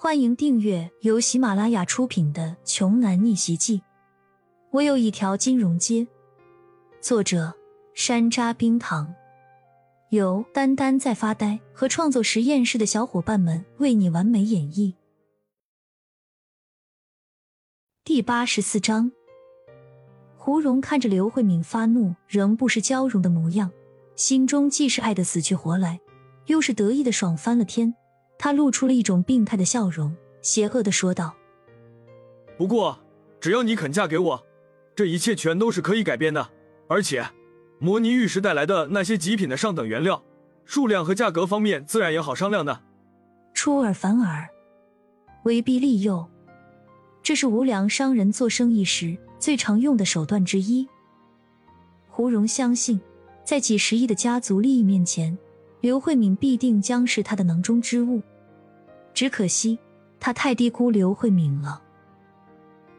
欢迎订阅由喜马拉雅出品的《穷男逆袭记》。我有一条金融街。作者：山楂冰糖，由丹丹在发呆和创作实验室的小伙伴们为你完美演绎。第八十四章，胡蓉看着刘慧敏发怒仍不失娇容的模样，心中既是爱的死去活来，又是得意的爽翻了天。他露出了一种病态的笑容，邪恶的说道：“不过，只要你肯嫁给我，这一切全都是可以改变的。而且，摩尼玉石带来的那些极品的上等原料，数量和价格方面自然也好商量的。出尔反尔，威逼利诱，这是无良商人做生意时最常用的手段之一。胡蓉相信，在几十亿的家族利益面前。”刘慧敏必定将是他的囊中之物，只可惜他太低估刘慧敏了。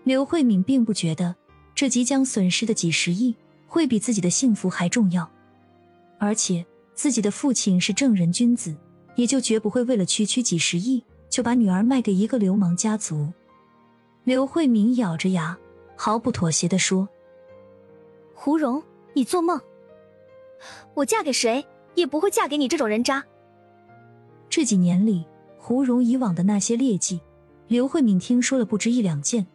刘慧敏并不觉得这即将损失的几十亿会比自己的幸福还重要，而且自己的父亲是正人君子，也就绝不会为了区区几十亿就把女儿卖给一个流氓家族。刘慧敏咬着牙，毫不妥协的说：“胡蓉，你做梦！我嫁给谁？”也不会嫁给你这种人渣。这几年里，胡蓉以往的那些劣迹，刘慧敏听说了不止一两件。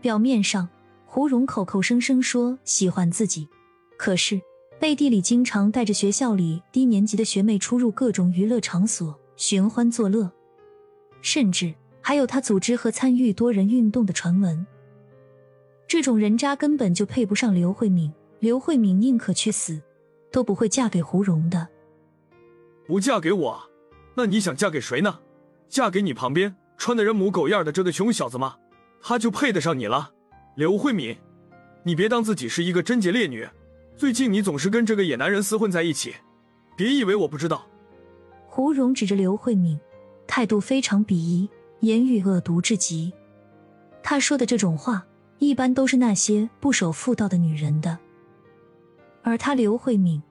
表面上，胡蓉口口声声说喜欢自己，可是背地里经常带着学校里低年级的学妹出入各种娱乐场所寻欢作乐，甚至还有他组织和参与多人运动的传闻。这种人渣根本就配不上刘慧敏，刘慧敏宁可去死。都不会嫁给胡蓉的。不嫁给我，那你想嫁给谁呢？嫁给你旁边穿的人模狗样的这个穷小子吗？他就配得上你了。刘慧敏，你别当自己是一个贞洁烈女，最近你总是跟这个野男人厮混在一起，别以为我不知道。胡蓉指着刘慧敏，态度非常鄙夷，言语恶毒至极。他说的这种话，一般都是那些不守妇道的女人的。而她刘慧敏，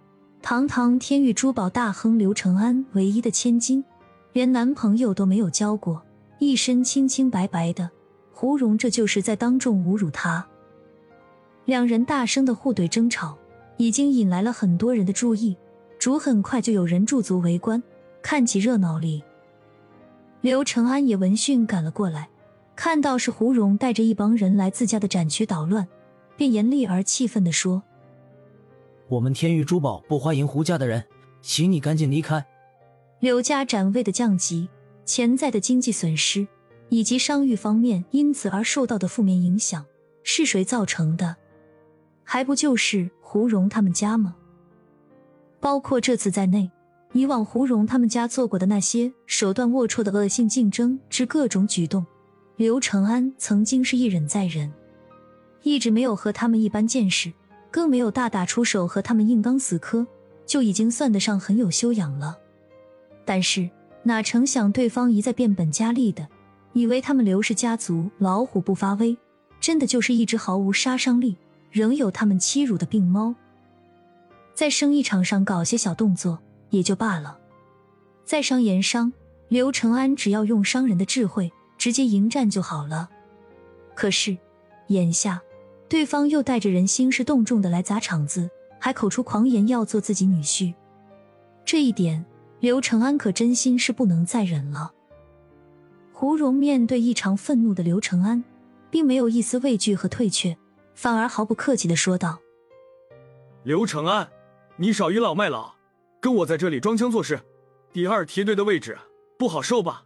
堂堂天域珠宝大亨刘承安唯一的千金，连男朋友都没有交过，一身清清白白的。胡蓉这就是在当众侮辱她。两人大声的互怼争吵，已经引来了很多人的注意。主很快就有人驻足围观，看起热闹里。刘承安也闻讯赶了过来，看到是胡蓉带着一帮人来自家的展区捣乱，便严厉而气愤地说。我们天域珠宝不欢迎胡家的人，请你赶紧离开。刘家展位的降级，潜在的经济损失，以及商誉方面因此而受到的负面影响，是谁造成的？还不就是胡蓉他们家吗？包括这次在内，以往胡蓉他们家做过的那些手段龌龊的恶性竞争之各种举动，刘承安曾经是一忍再忍，一直没有和他们一般见识。更没有大打出手和他们硬刚死磕，就已经算得上很有修养了。但是哪成想对方一再变本加厉的，以为他们刘氏家族老虎不发威，真的就是一只毫无杀伤力、仍有他们欺辱的病猫。在生意场上搞些小动作也就罢了，在商言商，刘承安只要用商人的智慧直接迎战就好了。可是眼下。对方又带着人兴师动众的来砸场子，还口出狂言要做自己女婿，这一点刘承安可真心是不能再忍了。胡蓉面对异常愤怒的刘承安，并没有一丝畏惧和退却，反而毫不客气的说道：“刘承安，你少倚老卖老，跟我在这里装腔作势，第二梯队的位置不好受吧？”